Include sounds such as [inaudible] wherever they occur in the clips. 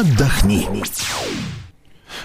отдохни.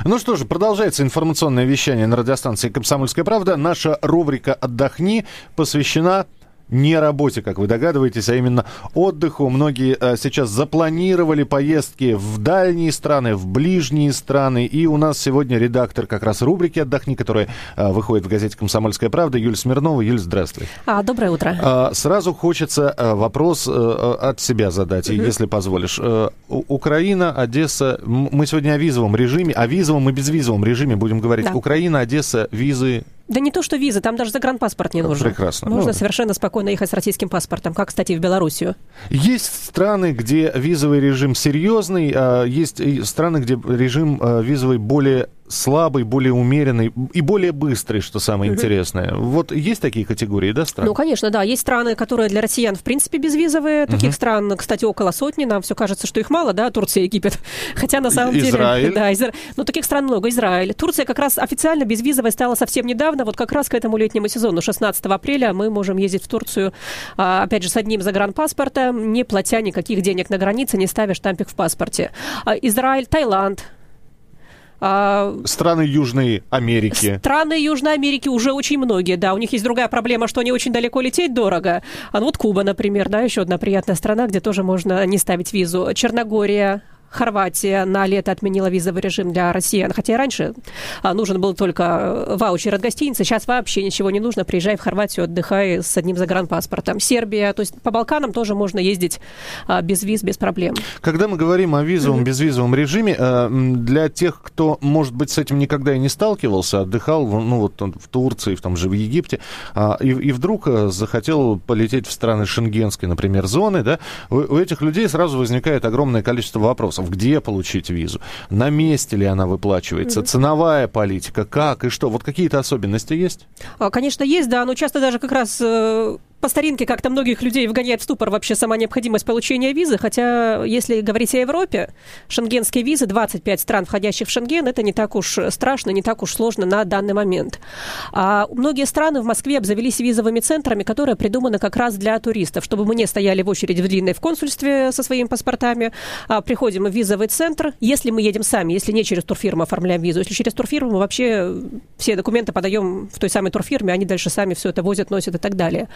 Ну что же, продолжается информационное вещание на радиостанции «Комсомольская правда». Наша рубрика «Отдохни» посвящена не работе, как вы догадываетесь, а именно отдыху. Многие а, сейчас запланировали поездки в дальние страны, в ближние страны. И у нас сегодня редактор как раз рубрики «Отдохни», которая а, выходит в газете «Комсомольская правда». Юль Смирнова. Юль, здравствуй. А, доброе утро. А, сразу хочется а, вопрос от себя задать, угу. если позволишь. Украина, Одесса. Мы сегодня о визовом режиме, о визовом и безвизовом режиме будем говорить. Да. Украина, Одесса, визы да не то, что виза, там даже загранпаспорт не нужен. Прекрасно. Можно ну, совершенно спокойно ехать с российским паспортом, как, кстати, в Белоруссию. Есть страны, где визовый режим серьезный, а есть страны, где режим а, визовый более слабый, более умеренный и более быстрый, что самое интересное. Вот есть такие категории, да, стран? Ну, конечно, да. Есть страны, которые для россиян, в принципе, безвизовые. Таких угу. стран, кстати, около сотни. Нам все кажется, что их мало, да, Турция, Египет. [laughs] Хотя на самом Израиль. деле... Да, Израиль. Ну, таких стран много. Израиль. Турция как раз официально безвизовая стала совсем недавно. Вот как раз к этому летнему сезону, 16 апреля, мы можем ездить в Турцию, а, опять же, с одним загранпаспортом, не платя никаких денег на границе, не ставя штампик в паспорте. А, Израиль, Таиланд, страны Южной Америки. Страны Южной Америки уже очень многие, да. У них есть другая проблема, что они очень далеко лететь дорого. А ну вот Куба, например, да, еще одна приятная страна, где тоже можно не ставить визу. Черногория, Хорватия на лето отменила визовый режим для россиян, хотя и раньше а, нужен был только э, ваучер от гостиницы, сейчас вообще ничего не нужно, приезжай в Хорватию, отдыхай с одним загранпаспортом. Сербия, то есть по Балканам тоже можно ездить а, без виз, без проблем. Когда мы говорим о визовом, mm-hmm. безвизовом режиме, э, для тех, кто, может быть, с этим никогда и не сталкивался, отдыхал, ну вот в Турции, в том же в Египте, а, и, и вдруг э, захотел полететь в страны шенгенской, например, зоны, да, у, у этих людей сразу возникает огромное количество вопросов вопросов. Где получить визу? На месте ли она выплачивается? Mm-hmm. Ценовая политика? Как и что? Вот какие-то особенности есть? А, конечно, есть, да. Но часто даже как раз э, по старинке как-то многих людей вгоняет в ступор вообще сама необходимость получения визы, хотя если говорить о Европе, шенгенские визы, 25 стран, входящих в Шенген, это не так уж страшно, не так уж сложно на данный момент. А многие страны в Москве обзавелись визовыми центрами, которые придуманы как раз для туристов, чтобы мы не стояли в очереди в длинной в консульстве со своими паспортами, а приходим в визовый центр, если мы едем сами, если не через турфирму оформляем визу, если через турфирму, мы вообще все документы подаем в той самой турфирме, они дальше сами все это возят, носят и так далее.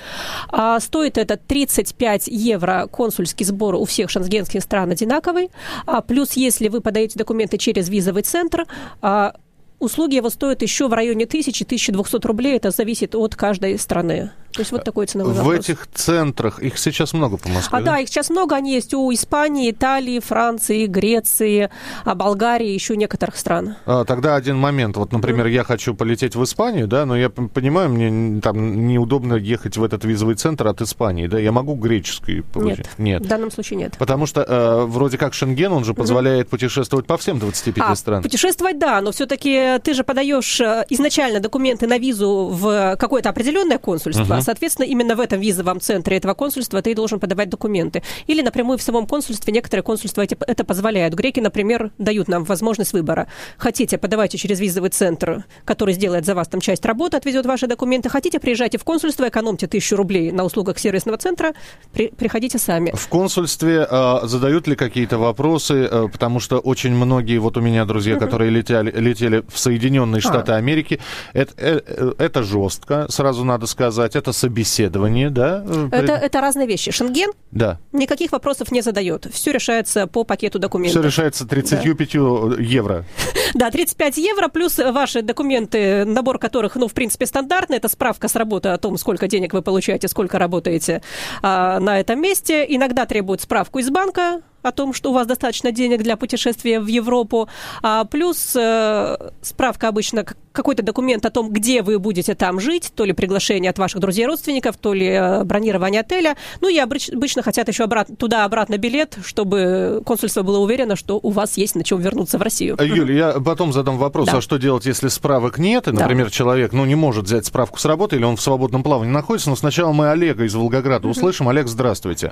А, стоит это 35 евро консульский сбор у всех шенгенских стран одинаковый. А, плюс, если вы подаете документы через визовый центр, а, услуги его стоят еще в районе 1000-1200 рублей. Это зависит от каждой страны. То есть вот такой ценовой В вопрос. этих центрах, их сейчас много по Москве? А да, их сейчас много, они есть у Испании, Италии, Франции, Греции, а Болгарии, еще некоторых стран. А, тогда один момент. Вот, например, mm. я хочу полететь в Испанию, да, но я понимаю, мне там неудобно ехать в этот визовый центр от Испании, да, я могу греческий получить? Нет, нет. в данном случае нет. Потому что э, вроде как Шенген, он же позволяет mm. путешествовать по всем 25 а, странам. путешествовать, да, но все-таки ты же подаешь э, изначально документы на визу в какое-то определенное консульство, mm соответственно, именно в этом визовом центре этого консульства ты должен подавать документы. Или напрямую в самом консульстве некоторые консульства это позволяют. Греки, например, дают нам возможность выбора. Хотите, подавайте через визовый центр, который сделает за вас там часть работы, отвезет ваши документы. Хотите, приезжайте в консульство, экономьте тысячу рублей на услугах сервисного центра, при, приходите сами. В консульстве э, задают ли какие-то вопросы, э, потому что очень многие, вот у меня друзья, которые летели, летели в Соединенные а. Штаты а. Америки, это, э, это жестко, сразу надо сказать, это собеседование, да? Это, это разные вещи. Шенген да. никаких вопросов не задает. Все решается по пакету документов. Все решается 35 да. евро. [laughs] Да, 35 евро плюс ваши документы, набор которых, ну, в принципе, стандартный. Это справка с работы о том, сколько денег вы получаете, сколько работаете а, на этом месте. Иногда требуют справку из банка, о том, что у вас достаточно денег для путешествия в Европу, а плюс э, справка обычно, какой-то документ о том, где вы будете там жить, то ли приглашение от ваших друзей родственников, то ли э, бронирование отеля. Ну и обычно хотят еще обрат- туда-обратно билет, чтобы консульство было уверено, что у вас есть на чем вернуться в Россию. Юлия, я потом задам вопрос, да. а что делать, если справок нет, и, например, да. человек ну, не может взять справку с работы, или он в свободном плавании находится, но сначала мы Олега из Волгограда услышим. Олег, здравствуйте.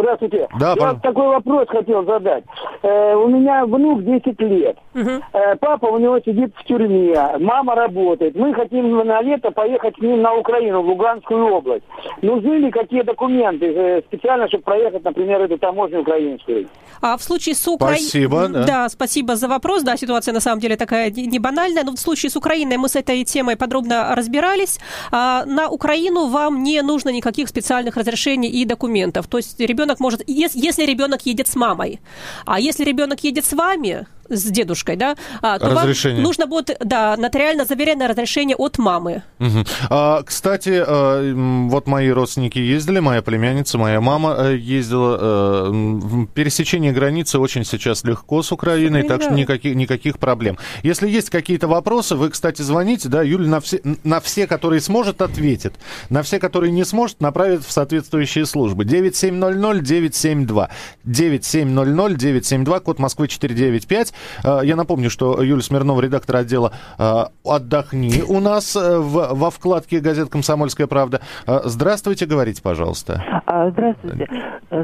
Здравствуйте. Да, Я пож... такой вопрос хотел задать. Э, у меня внук 10 лет. Угу. Э, папа у него сидит в тюрьме, мама работает. Мы хотим на лето поехать с ним на Украину, в Луганскую область. Нужны ли какие документы э, специально, чтобы проехать, например, эту таможню украинскую? А в случае с Украиной... Спасибо. Да. да, спасибо за вопрос. Да, ситуация на самом деле такая не банальная, но в случае с Украиной мы с этой темой подробно разбирались. А, на Украину вам не нужно никаких специальных разрешений и документов. То есть ребенок может, если ребенок едет с мамой, а если ребенок едет с вами, с дедушкой, да, а, то разрешение. вам нужно будет, да, нотариально заверенное разрешение от мамы. Угу. А, кстати, а, вот мои родственники ездили, моя племянница, моя мама э, ездила. А, пересечение границы очень сейчас легко с Украиной, так что никаких, никаких проблем. Если есть какие-то вопросы, вы, кстати, звоните, да, Юля на все, на все, которые сможет, ответит. На все, которые не сможет, направит в соответствующие службы. 9700-972. 9700-972, код Москвы 495. Э, я напомню, что Юлия Смирнова, редактор отдела э, «Отдохни» у нас э, в, во вкладке газет «Комсомольская правда». Здравствуйте, говорите, пожалуйста. А, здравствуйте.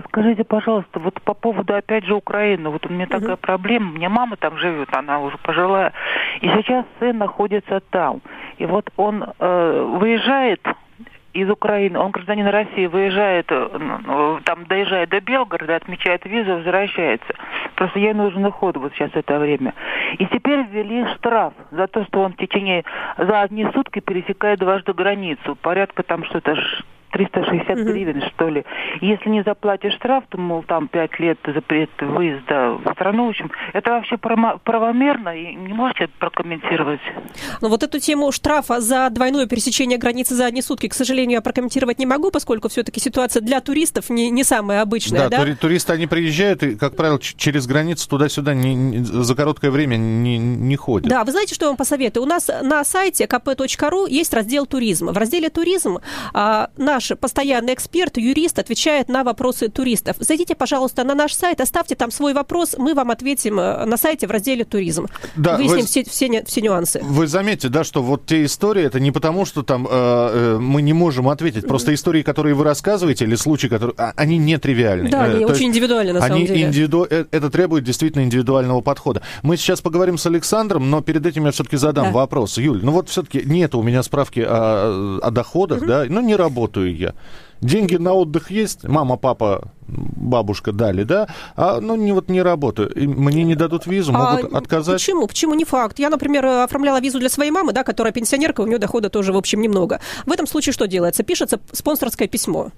Скажите, пожалуйста, вот по поводу, опять же, Украины. Вот у меня угу. такая проблема. У меня мама там живет, она уже пожилая. И сейчас сын находится там. И вот он э, выезжает из Украины, он гражданин России, выезжает, там доезжает до Белгорода, отмечает визу, возвращается. Просто ей нужен уход вот сейчас это время. И теперь ввели штраф за то, что он в течение за одни сутки пересекает дважды границу. Порядка там что-то 360 угу. гривен, что ли. Если не заплатишь штраф, то, мол, там 5 лет запрет выезда в страну. В общем, это вообще правомерно, и не можете прокомментировать? Ну, вот эту тему штрафа за двойное пересечение границы за одни сутки, к сожалению, я прокомментировать не могу, поскольку все-таки ситуация для туристов не, не самая обычная. Да, да? туристы, они приезжают и, как правило, через границу туда-сюда не, не, за короткое время не, не ходят. Да, вы знаете, что я вам посоветую? У нас на сайте kp.ru есть раздел «Туризм». В разделе «Туризм» а, наш наш постоянный эксперт, юрист, отвечает на вопросы туристов. Зайдите, пожалуйста, на наш сайт, оставьте там свой вопрос, мы вам ответим э, на сайте в разделе «Туризм». Да, Выясним вы, все, все, все нюансы. Вы заметьте, да, что вот те истории, это не потому, что там э, э мы не можем ответить, просто истории, которые вы рассказываете, или случаи, которые... А, они нетривиальны. Да, они э, очень индивидуальны, на самом деле. Индивиду... Это требует действительно индивидуального подхода. Мы сейчас поговорим с Александром, но перед этим я все-таки задам да. вопрос. Юль, ну вот все-таки нет у меня справки о, о доходах, угу. да, ну не работаю я. Деньги на отдых есть, мама, папа, бабушка дали, да, а ну не вот не работаю, мне не дадут визу, могут а отказать. Почему? Почему не факт? Я, например, оформляла визу для своей мамы, да, которая пенсионерка, у нее дохода тоже в общем немного. В этом случае что делается? Пишется спонсорское письмо.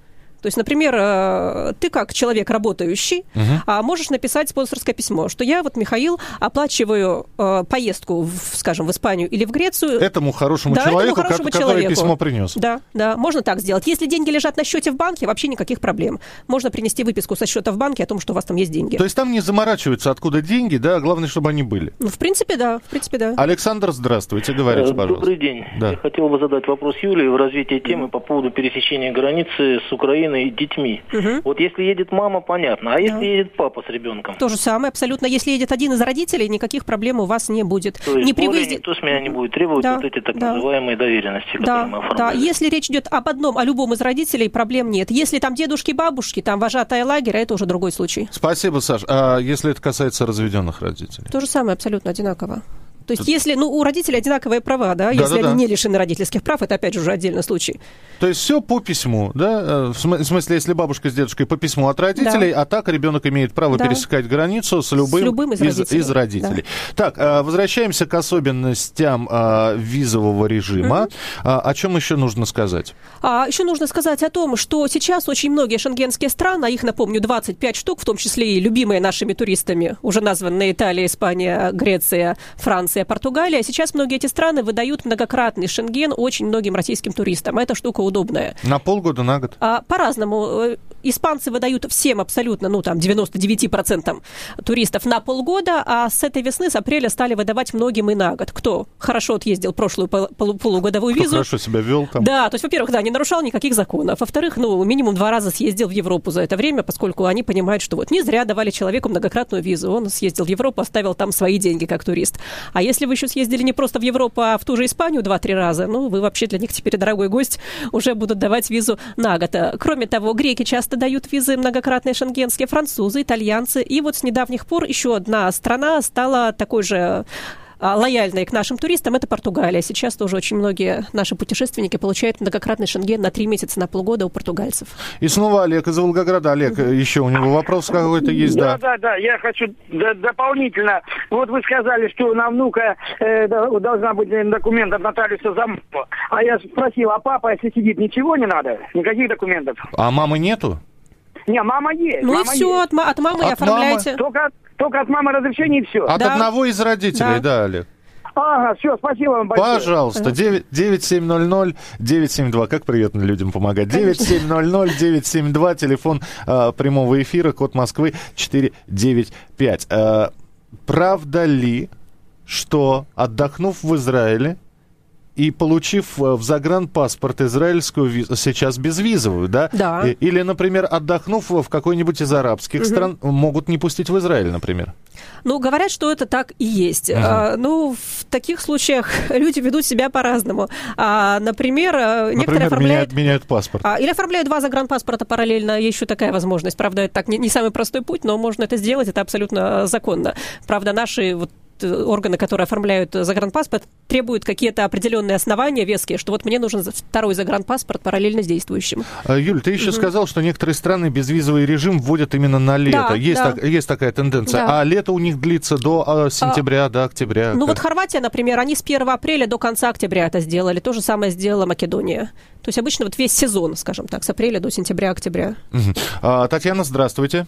То есть, например, э, ты как человек работающий, угу. можешь написать спонсорское письмо, что я вот, Михаил, оплачиваю э, поездку, в, скажем, в Испанию или в Грецию. Этому хорошему да, человеку, этому хорошему который человеку. письмо принес. Да, да, можно так сделать. Если деньги лежат на счете в банке, вообще никаких проблем. Можно принести выписку со счета в банке о том, что у вас там есть деньги. То есть там не заморачиваются, откуда деньги, да, главное, чтобы они были. Ну, в принципе, да, в принципе, да. Александр, здравствуйте, говорите, пожалуйста. Добрый день. Да. Я хотел бы задать вопрос Юлии в развитии темы по поводу пересечения границы с Украиной и детьми. Угу. Вот если едет мама, понятно. А если да. едет папа с ребенком? То же самое, абсолютно. Если едет один из родителей, никаких проблем у вас не будет. То есть не при выезде... никто с меня не будет требовать да, вот эти так да. называемые доверенности, да, мы оформляем. Да, если речь идет об одном, о любом из родителей, проблем нет. Если там дедушки, бабушки, там вожатая лагеря, это уже другой случай. Спасибо, Саш. А если это касается разведенных родителей? То же самое, абсолютно одинаково. То есть, если, ну, у родителей одинаковые права, да, да если да, они да. не лишены родительских прав, это опять же уже отдельный случай. То есть все по письму, да? Э, в смысле, если бабушка с дедушкой по письму от родителей, да. а так ребенок имеет право да. пересекать границу с любым, с любым из, из родителей. Из родителей. Да. Так, э, возвращаемся к особенностям э, визового режима. Mm-hmm. О чем еще нужно сказать? А, еще нужно сказать о том, что сейчас очень многие шенгенские страны, а их, напомню, 25 штук, в том числе и любимые нашими туристами, уже названные Италия, Испания, Греция, Франция, Франция, Португалия. Сейчас многие эти страны выдают многократный шенген очень многим российским туристам. Эта штука удобная. На полгода, на год? А, по-разному. Э, испанцы выдают всем абсолютно, ну там 99% туристов на полгода, а с этой весны, с апреля стали выдавать многим и на год. Кто хорошо отъездил прошлую пол- полугодовую Кто визу. хорошо себя вел там. Да, то есть, во-первых, да, не нарушал никаких законов. Во-вторых, ну, минимум два раза съездил в Европу за это время, поскольку они понимают, что вот не зря давали человеку многократную визу. Он съездил в Европу, оставил там свои деньги как турист. А если вы еще съездили не просто в Европу, а в ту же Испанию два-три раза, ну, вы вообще для них теперь дорогой гость, уже будут давать визу на год. Кроме того, греки часто дают визы многократные шенгенские, французы, итальянцы. И вот с недавних пор еще одна страна стала такой же лояльные к нашим туристам, это Португалия. Сейчас тоже очень многие наши путешественники получают многократный шенген на три месяца, на полгода у португальцев. И снова Олег из Волгограда. Олег, еще у него вопрос какой-то есть, да? Да, да, да. Я хочу дополнительно. Вот вы сказали, что на внука э, должна быть документ от нотариуса Замова. А я спросил, а папа, если сидит, ничего не надо? Никаких документов? А мамы нету? Не, мама есть. Ну мама и все, есть. от, от мамы От оформляйте. мамы? Только, только от мамы разрешение и все. От Да. одного из родителей, Да. да, Олег? Ага, все, спасибо вам большое. Пожалуйста, 9 9700 972. Как приятно людям помогать. 9700 972, телефон а, прямого эфира, код Москвы 495. А, правда ли, что отдохнув в Израиле и получив э, в загранпаспорт израильскую визу, сейчас безвизовую, да? Да. Или, например, отдохнув в какой-нибудь из арабских стран, могут не пустить в Израиль, например? Ну, говорят, что это так и есть. А, ну, в таких случаях [laughs] люди ведут себя по-разному. А, например, э, некоторые Например, оформляют... меняют, меняют паспорт. А, или оформляют два загранпаспорта параллельно, есть еще такая возможность. Правда, это так не, не самый простой путь, но можно это сделать, это абсолютно э, законно. Правда, наши вот органы, которые оформляют загранпаспорт, требуют какие-то определенные основания веские, что вот мне нужен второй загранпаспорт параллельно с действующим. А, Юль, ты еще сказал, что некоторые страны безвизовый режим вводят именно на лето. Да, есть, да. так- есть такая тенденция. Да. А лето у них длится до а, сентября, до октября. Ну Как? вот Хорватия, например, они с 1 апреля до конца октября это сделали. То же самое сделала Македония. То есть обычно вот весь сезон, скажем так, с апреля до сентября-октября. Мгм. А, Татьяна, здравствуйте.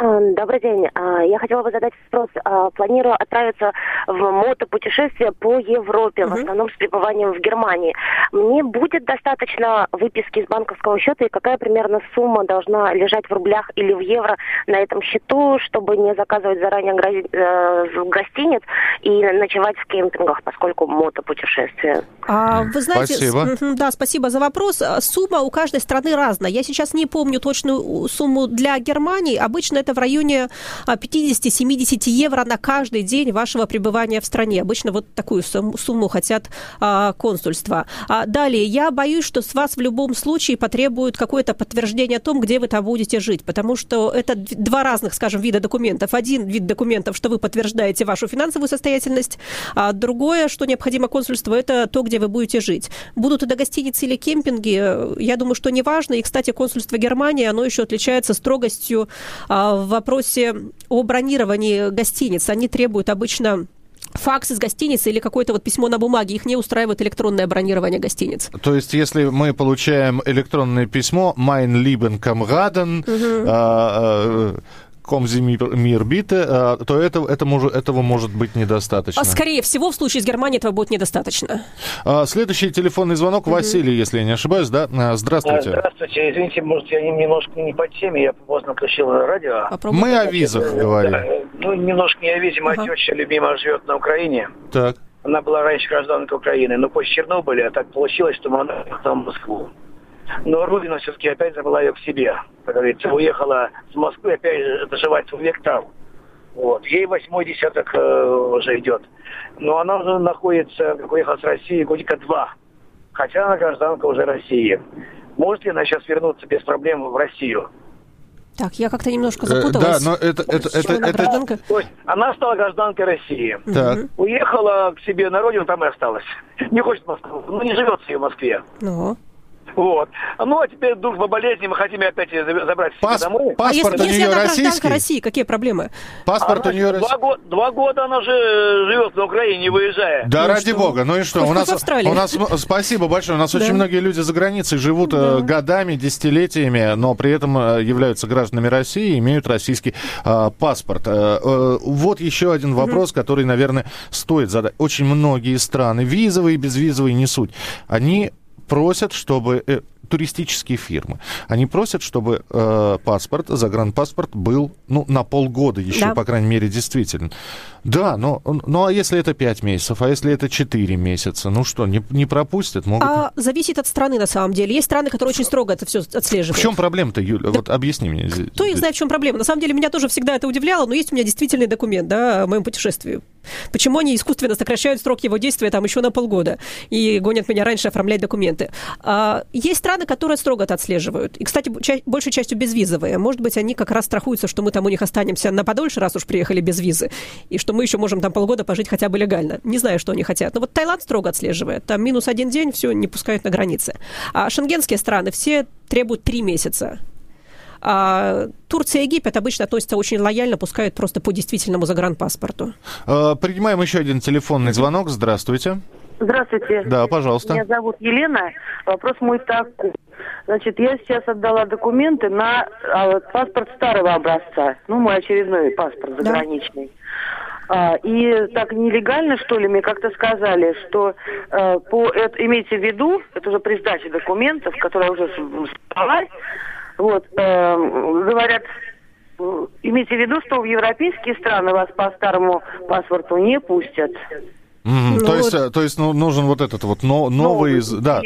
А, Добрый день. А, Я хотела бы задать вопрос. А, Планирую отправиться в мотопутешествие по Европе, в основном с пребыванием в Германии. Мне будет достаточно выписки из банковского счета, и какая примерно сумма должна лежать в рублях или в евро на этом счету, чтобы не заказывать заранее э, гостиниц и ночевать в кемпингах, поскольку мотопутешествие. А, вы знаете, Спасибо. да, спасибо за вопрос. Сумма у каждой страны разная. Я сейчас не помню точную сумму для Германии. Обычно это в районе а, 50-70 евро на каждый день вашего пребывания в стране. Обычно вот такую сум- сумму хотят а, консульства. А, далее, я боюсь, что с вас в любом случае потребуют какое-то подтверждение о том, где вы там будете жить, потому что это два разных, скажем, вида документов. Один вид документов, что вы подтверждаете вашу финансовую состоятельность, а другое, что необходимо консульству, это то, где вы будете жить. Будут это гостиницы или кемпинги, э, я думаю, что не важно. И, кстати, консульство Германии, оно еще отличается строгостью а, в вопросе о бронировании гостиниц. Они требуют обычно факс из гостиницы или какое-то вот письмо на бумаге. Их не устраивает электронное бронирование гостиниц. То есть, если мы получаем электронное письмо «Mein lieben Kameraden», а, а, «Kommen Sie mir- mir bitte», а, то это, это может, этого может быть недостаточно. А скорее всего, в случае с Германией этого будет недостаточно. А, Следующий телефонный звонок. Василий, если я не ошибаюсь, да? А, Здравствуйте. Здравствуйте, извините, может, я нем- немножко не по теме, я поздно включил радио. Попробуем. Мы о визах говорим. Да, ну, немножко не о визе, моя Ага. теща любимая живет на Украине. Так. Она была раньше гражданкой Украины, но после Чернобыля так получилось, что она уехала в Москву. Но Родина все-таки опять забрала ее к себе. Как говорится, уехала с Москвы опять же доживать свой век там. Вот. Ей восьмой десяток э, уже идет. Но она уже находится, как уехала с России, годика два. Хотя она гражданка уже России. Может ли она сейчас вернуться без проблем в Россию? Так, я как-то немножко Э, запуталась. Да, но это... это, это, она это- гражданка? То есть она стала гражданкой России. Так. Уехала к себе на родину, там и осталась. [laughs] Не хочет в Москву. Ну, не живет себе в Москве. Ну. Вот. Ну, а теперь вдруг по болезни мы хотим опять ее за- забрать Пас- домой. А если, паспорт у если нее она гражданка российский? России, какие проблемы? Паспорт у Она нее два, российский. года, два года она же живет на Украине, не выезжая. Да, Ну ради что? бога. Ну и что? Хоть- у нас, у нас, м- спасибо большое. У нас Да. очень многие люди за границей живут э, годами, десятилетиями, но при этом э, являются гражданами России и имеют российский э, паспорт. Э, э, вот еще один вопрос, который, наверное, стоит задать. Очень многие страны, визовые и безвизовые, не суть. Они просят, чтобы э, туристические фирмы, они просят, чтобы э, паспорт, загранпаспорт был, ну, на полгода еще, Да. по крайней мере, действительно. Да, но, ну, а если это 5 месяцев, а если это 4 месяца, ну что, не, не пропустят, могут... А зависит от страны на самом деле. Есть страны, которые очень строго это все В отслеживают. чем проблема-то, Юля? Вот объясни мне. Кто их знает, в чем проблема? На самом деле, меня тоже всегда это удивляло, но есть у меня действительный документ, да, о моем путешествии. Почему они искусственно сокращают срок его действия там еще на полгода и гонят меня раньше оформлять документы? А, есть страны, которые строго это отслеживают. И, кстати, ча- большей частью безвизовые. Может быть, они как раз страхуются, что мы там у них останемся на подольше, раз уж приехали без визы, и что мы еще можем там полгода пожить хотя бы легально. Не знаю, что они хотят. Но вот Таиланд строго отслеживает. Там минус один день, все, не пускают на границе. А шенгенские страны все требуют три месяца. А Турция и Египет обычно относятся очень лояльно, пускают просто по действительному загранпаспорту. Э, принимаем еще один телефонный звонок. Здравствуйте. Здравствуйте. Да, пожалуйста. Меня зовут Елена. Вопрос мой такой. Значит, я сейчас отдала документы на а, паспорт старого образца. Ну, мой очередной паспорт заграничный. А, и так нелегально, что ли, мне как-то сказали, что э, по это, имейте в виду, это уже при сдаче документов, которая уже спала, вот, э, говорят, имейте в виду, что в европейские страны вас по старому паспорту не пустят. Мгм. Ну то, есть, вот- э, то есть ну, нужен вот этот вот но- новый... из- да,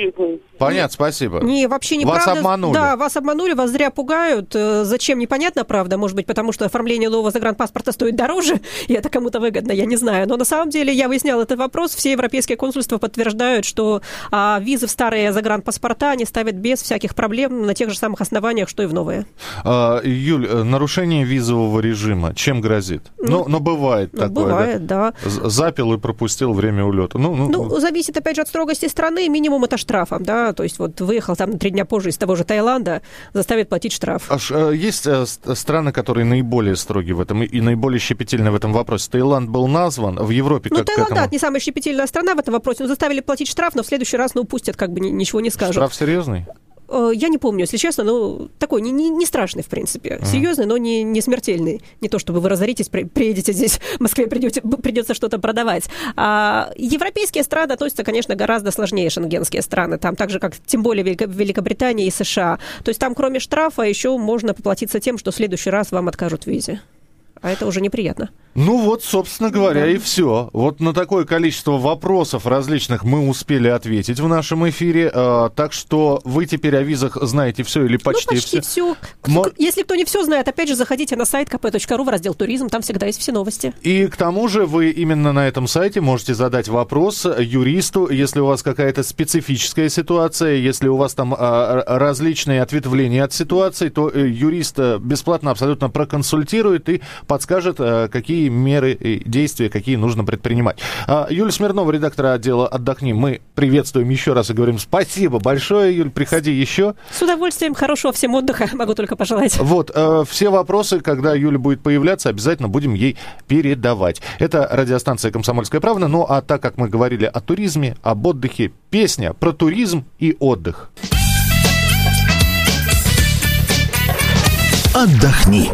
понятно, спасибо. Не, вообще не Вас обманули. Да, вас обманули, вас зря пугают. Э, Зачем, непонятно, правда. Может быть, потому что оформление нового загранпаспорта стоит дороже, [laughs] и это кому-то выгодно, я не знаю. Но на самом деле я выясняла этот вопрос. Все европейские консульства подтверждают, что а, визы в старые загранпаспорта они ставят без всяких проблем на тех же самых основаниях, что и в новые. А, Юль, э, нарушение визового режима чем грозит? Ну, ну, бывает Ну, такое, да? бывает, да. З- Запил и пропустил время улета. Ну, ну, Ну, зависит, опять же, от строгости страны. Минимум это штрафом, да. То есть вот выехал там три дня позже из того же Таиланда, заставит платить штраф. Аж, э, есть э, ст- страны, которые наиболее строгие в этом и- наиболее щепетильны в этом вопросе. Таиланд был назван, в Европе Ну, как к Таиланд, да, этому? это не самая щепетильная страна в этом вопросе. Но заставили платить штраф, но в следующий раз, ну, пустят, как бы ни- ничего не скажут. Штраф серьезный? Э, Я не помню, если честно, но такой не, не, не страшный, в принципе. Серьезный, но не, не смертельный. Не то, чтобы вы разоритесь, при- приедете здесь, в Москве придете, придется что-то продавать. А европейские страны относятся, конечно, гораздо сложнее шенгенские страны. Там так же, как тем более Велико- Великобритания и США. То есть там, кроме штрафа, еще можно поплатиться тем, что в следующий раз вам откажут в визе. А это уже неприятно. Ну вот, собственно говоря, и все. Вот на такое количество вопросов различных мы успели ответить в нашем эфире. Э, так что вы теперь о визах знаете все или почти, ну, почти все. все. Мо- Если кто не все знает, опять же, заходите на сайт kp.ru в раздел «Туризм», там всегда есть все новости. И к тому же вы именно на этом сайте можете задать вопрос юристу, если у вас какая-то специфическая ситуация, если у вас там р- различные ответвления от ситуации, то э, юрист э, бесплатно абсолютно проконсультирует и подскажет, э, какие меры и действия, какие нужно предпринимать. А, Юлия Смирнова, редактор отдела «Отдохни», мы приветствуем еще раз и говорим спасибо большое, Юль, приходи еще. С удовольствием, хорошего всем отдыха, [laughs] могу только пожелать. Вот, э, все вопросы, когда Юля будет появляться, обязательно будем ей передавать. Это радиостанция «Комсомольская правда». Ну, а так как мы говорили о туризме, об отдыхе, песня про туризм и отдых. Отдохни.